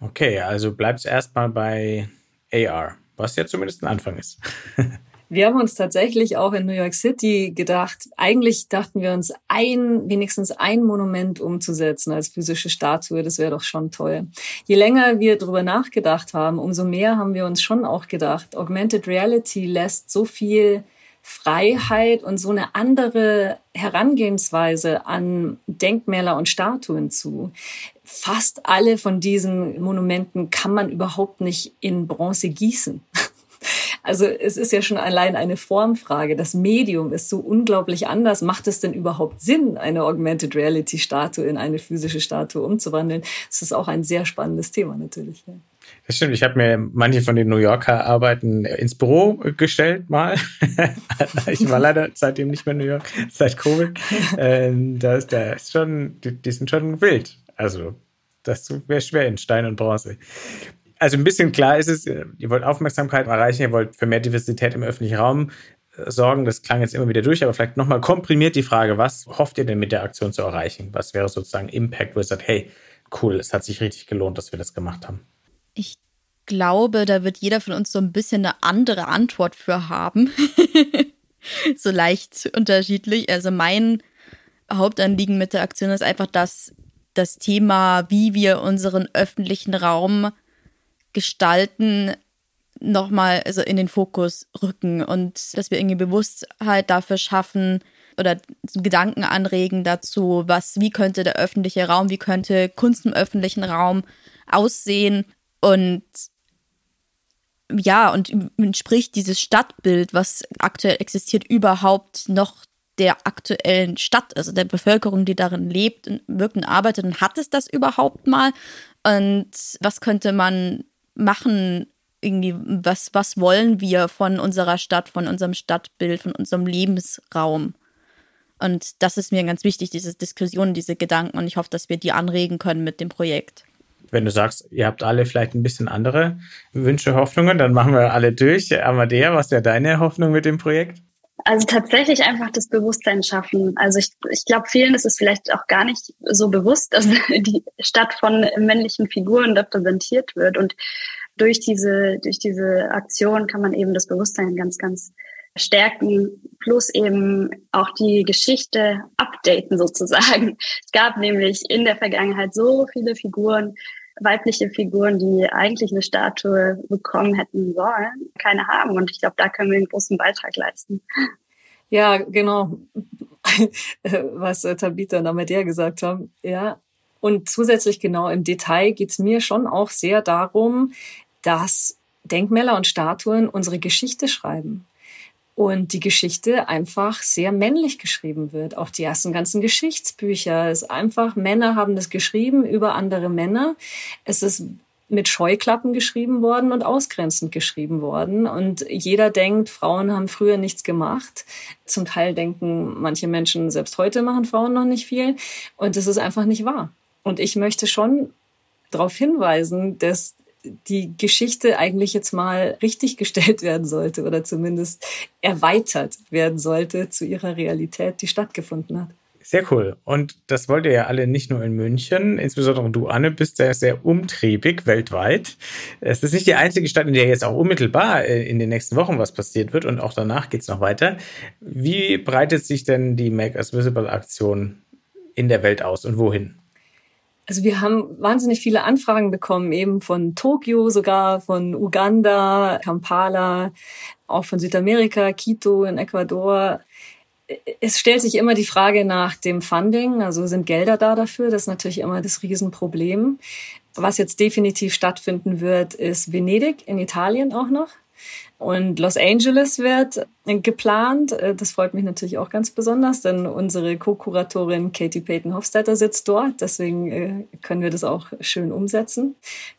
Okay, also bleibt es erstmal bei AR was ja zumindest ein Anfang ist. Wir haben uns tatsächlich auch in New York City gedacht, eigentlich dachten wir uns, ein, wenigstens ein Monument umzusetzen als physische Statue, das wäre doch schon toll. Je länger wir darüber nachgedacht haben, umso mehr haben wir uns schon auch gedacht, Augmented Reality lässt so viel Freiheit und so eine andere Herangehensweise an Denkmäler und Statuen zu. Fast alle von diesen Monumenten kann man überhaupt nicht in Bronze gießen. Also es ist ja schon allein eine Formfrage. Das Medium ist so unglaublich anders. Macht es denn überhaupt Sinn, eine Augmented Reality Statue in eine physische Statue umzuwandeln? Das ist auch ein sehr spannendes Thema natürlich. Ja. Das stimmt. Ich habe mir manche von den New Yorker Arbeiten ins Büro gestellt mal. ich war leider seitdem nicht mehr in New York, seit Covid. Ähm, das, das ist schon, die, die sind schon wild. Also das wäre schwer in Stein und Bronze also ein bisschen klar ist es, ihr wollt Aufmerksamkeit erreichen, ihr wollt für mehr Diversität im öffentlichen Raum äh, sorgen. Das klang jetzt immer wieder durch, aber vielleicht nochmal komprimiert die Frage, was hofft ihr denn mit der Aktion zu erreichen? Was wäre sozusagen Impact, wo ihr sagt, hey, cool, es hat sich richtig gelohnt, dass wir das gemacht haben? Ich glaube, da wird jeder von uns so ein bisschen eine andere Antwort für haben. so leicht unterschiedlich. Also mein Hauptanliegen mit der Aktion ist einfach, dass das Thema, wie wir unseren öffentlichen Raum gestalten, nochmal also in den Fokus rücken und dass wir irgendwie Bewusstheit dafür schaffen oder Gedanken anregen dazu, was, wie könnte der öffentliche Raum, wie könnte Kunst im öffentlichen Raum aussehen und ja, und entspricht dieses Stadtbild, was aktuell existiert, überhaupt noch der aktuellen Stadt, also der Bevölkerung, die darin lebt, wirkt und arbeitet und hat es das überhaupt mal? Und was könnte man machen irgendwie, was, was wollen wir von unserer Stadt, von unserem Stadtbild, von unserem Lebensraum? Und das ist mir ganz wichtig, diese Diskussion, diese Gedanken. Und ich hoffe, dass wir die anregen können mit dem Projekt. Wenn du sagst, ihr habt alle vielleicht ein bisschen andere Wünsche, Hoffnungen, dann machen wir alle durch. Amadea, was wäre deine Hoffnung mit dem Projekt? Also tatsächlich einfach das Bewusstsein schaffen. Also ich, ich glaube, vielen ist es vielleicht auch gar nicht so bewusst, dass die Stadt von männlichen Figuren repräsentiert wird. Und durch diese, durch diese Aktion kann man eben das Bewusstsein ganz, ganz stärken, plus eben auch die Geschichte updaten sozusagen. Es gab nämlich in der Vergangenheit so viele Figuren, weibliche Figuren, die eigentlich eine Statue bekommen hätten sollen, keine haben. Und ich glaube, da können wir einen großen Beitrag leisten. Ja, genau. Was Tabitha und Amadea gesagt haben. Ja. Und zusätzlich genau im Detail geht's mir schon auch sehr darum, dass Denkmäler und Statuen unsere Geschichte schreiben und die Geschichte einfach sehr männlich geschrieben wird. Auch die ersten ganzen Geschichtsbücher ist einfach Männer haben das geschrieben über andere Männer. Es ist mit Scheuklappen geschrieben worden und ausgrenzend geschrieben worden. Und jeder denkt, Frauen haben früher nichts gemacht. Zum Teil denken manche Menschen, selbst heute machen Frauen noch nicht viel. Und das ist einfach nicht wahr. Und ich möchte schon darauf hinweisen, dass die Geschichte eigentlich jetzt mal richtig gestellt werden sollte oder zumindest erweitert werden sollte zu ihrer Realität, die stattgefunden hat. Sehr cool. Und das wollt ihr ja alle nicht nur in München, insbesondere du, Anne, bist sehr, sehr umtriebig weltweit. Es ist nicht die einzige Stadt, in der jetzt auch unmittelbar äh, in den nächsten Wochen was passiert wird und auch danach geht's noch weiter. Wie breitet sich denn die Make Us Visible Aktion in der Welt aus und wohin? Also wir haben wahnsinnig viele Anfragen bekommen, eben von Tokio sogar, von Uganda, Kampala, auch von Südamerika, Quito in Ecuador. Es stellt sich immer die Frage nach dem Funding, also sind Gelder da dafür? Das ist natürlich immer das Riesenproblem. Was jetzt definitiv stattfinden wird, ist Venedig in Italien auch noch. Und Los Angeles wird geplant. Äh, das freut mich natürlich auch ganz besonders, denn unsere Co-Kuratorin Katie Payton Hofstetter sitzt dort. Deswegen äh, können wir das auch schön umsetzen.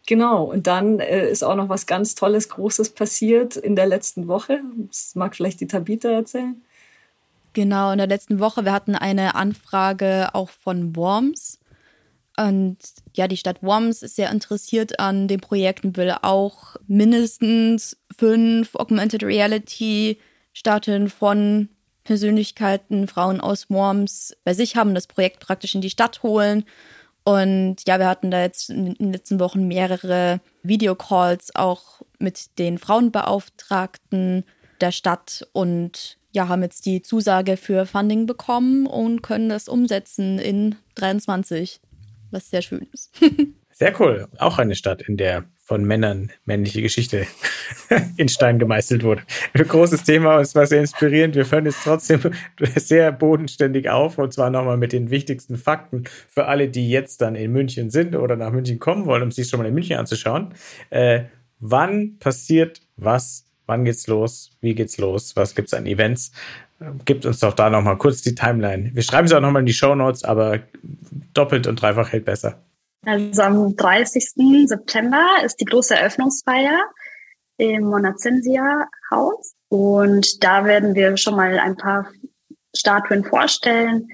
Genau. Und dann äh, ist auch noch was ganz Tolles, Großes passiert in der letzten Woche. Das mag vielleicht die Tabitha erzählen. Genau, in der letzten Woche. Wir hatten eine Anfrage auch von Worms und ja, die Stadt Worms ist sehr interessiert an dem Projekt und will auch mindestens fünf Augmented Reality Statuen von Persönlichkeiten, Frauen aus Worms bei sich haben, das Projekt praktisch in die Stadt holen. Und ja, wir hatten da jetzt in den letzten Wochen mehrere Videocalls auch mit den Frauenbeauftragten der Stadt und ja, haben jetzt die Zusage für Funding bekommen und können das umsetzen in 23, was sehr schön ist. Sehr cool. Auch eine Stadt, in der von Männern männliche Geschichte in Stein gemeißelt wurde. Ein großes Thema und es war sehr inspirierend. Wir hören es trotzdem sehr bodenständig auf und zwar nochmal mit den wichtigsten Fakten für alle, die jetzt dann in München sind oder nach München kommen wollen, um sich schon mal in München anzuschauen. Äh, wann passiert was? Wann geht's los? Wie geht's los? Was gibt's an Events? Gibt uns doch da nochmal kurz die Timeline. Wir schreiben es auch nochmal in die Show Notes, aber doppelt und dreifach hält besser. Also am 30. September ist die große Eröffnungsfeier im Monazensia Haus. Und da werden wir schon mal ein paar Statuen vorstellen.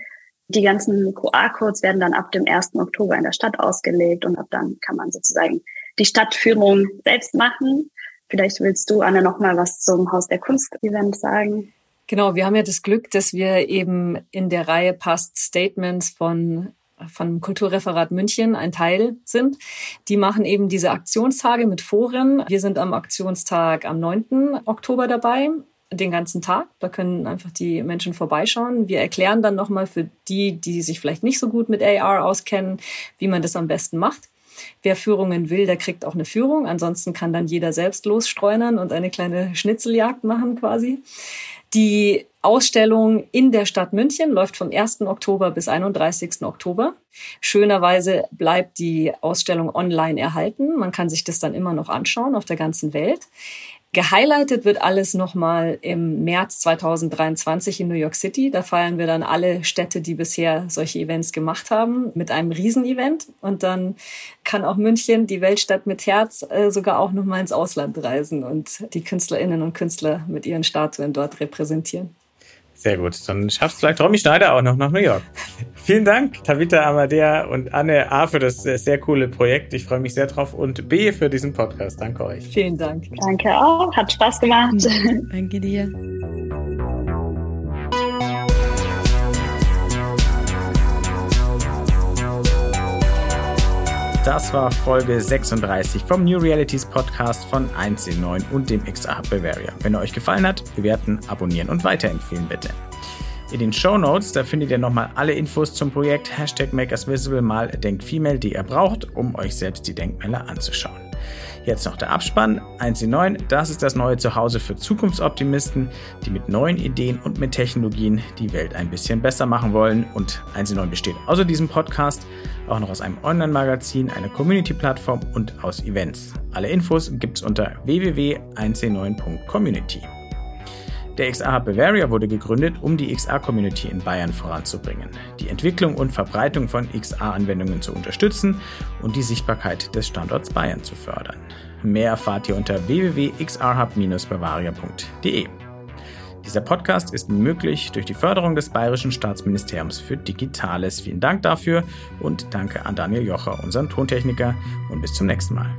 Die ganzen QR-Codes werden dann ab dem 1. Oktober in der Stadt ausgelegt und ab dann kann man sozusagen die Stadtführung selbst machen. Vielleicht willst du, Anne, noch mal was zum Haus der Kunst-Event sagen. Genau, wir haben ja das Glück, dass wir eben in der Reihe Past Statements von von Kulturreferat München ein Teil sind. Die machen eben diese Aktionstage mit Foren. Wir sind am Aktionstag am 9. Oktober dabei den ganzen Tag. Da können einfach die Menschen vorbeischauen. Wir erklären dann nochmal für die, die sich vielleicht nicht so gut mit AR auskennen, wie man das am besten macht. Wer Führungen will, der kriegt auch eine Führung. Ansonsten kann dann jeder selbst losstreunern und eine kleine Schnitzeljagd machen quasi. Die Ausstellung in der Stadt München läuft vom 1. Oktober bis 31. Oktober. Schönerweise bleibt die Ausstellung online erhalten. Man kann sich das dann immer noch anschauen auf der ganzen Welt. Gehighlightet wird alles nochmal im März 2023 in New York City. Da feiern wir dann alle Städte, die bisher solche Events gemacht haben, mit einem Riesenevent. Und dann kann auch München, die Weltstadt mit Herz, äh, sogar auch nochmal ins Ausland reisen und die Künstlerinnen und Künstler mit ihren Statuen dort repräsentieren. Sehr gut. Dann schafft vielleicht Romy Schneider auch noch nach New York. Vielen Dank, Tavita Amadea und Anne A. für das sehr coole Projekt. Ich freue mich sehr drauf. Und B. für diesen Podcast. Danke euch. Vielen Dank. Danke auch. Hat Spaß gemacht. Danke dir. Das war Folge 36 vom New Realities Podcast von 1C9 und dem XA Hub Bavaria. Wenn er euch gefallen hat, bewerten, abonnieren und weiterempfehlen bitte. In den Show Notes, da findet ihr nochmal alle Infos zum Projekt Hashtag MakeUsVisible mal DenkFemale, die ihr braucht, um euch selbst die Denkmäler anzuschauen. Jetzt noch der Abspann. 1C9, das ist das neue Zuhause für Zukunftsoptimisten, die mit neuen Ideen und mit Technologien die Welt ein bisschen besser machen wollen. Und 1C9 besteht außer diesem Podcast auch noch aus einem Online-Magazin, einer Community-Plattform und aus Events. Alle Infos gibt's unter www.1c9.community. Der Hub Bavaria wurde gegründet, um die XR-Community in Bayern voranzubringen, die Entwicklung und Verbreitung von XR-Anwendungen zu unterstützen und die Sichtbarkeit des Standorts Bayern zu fördern. Mehr erfahrt ihr unter www.xrhub-bavaria.de. Dieser Podcast ist möglich durch die Förderung des Bayerischen Staatsministeriums für Digitales. Vielen Dank dafür und danke an Daniel Jocher, unseren Tontechniker, und bis zum nächsten Mal.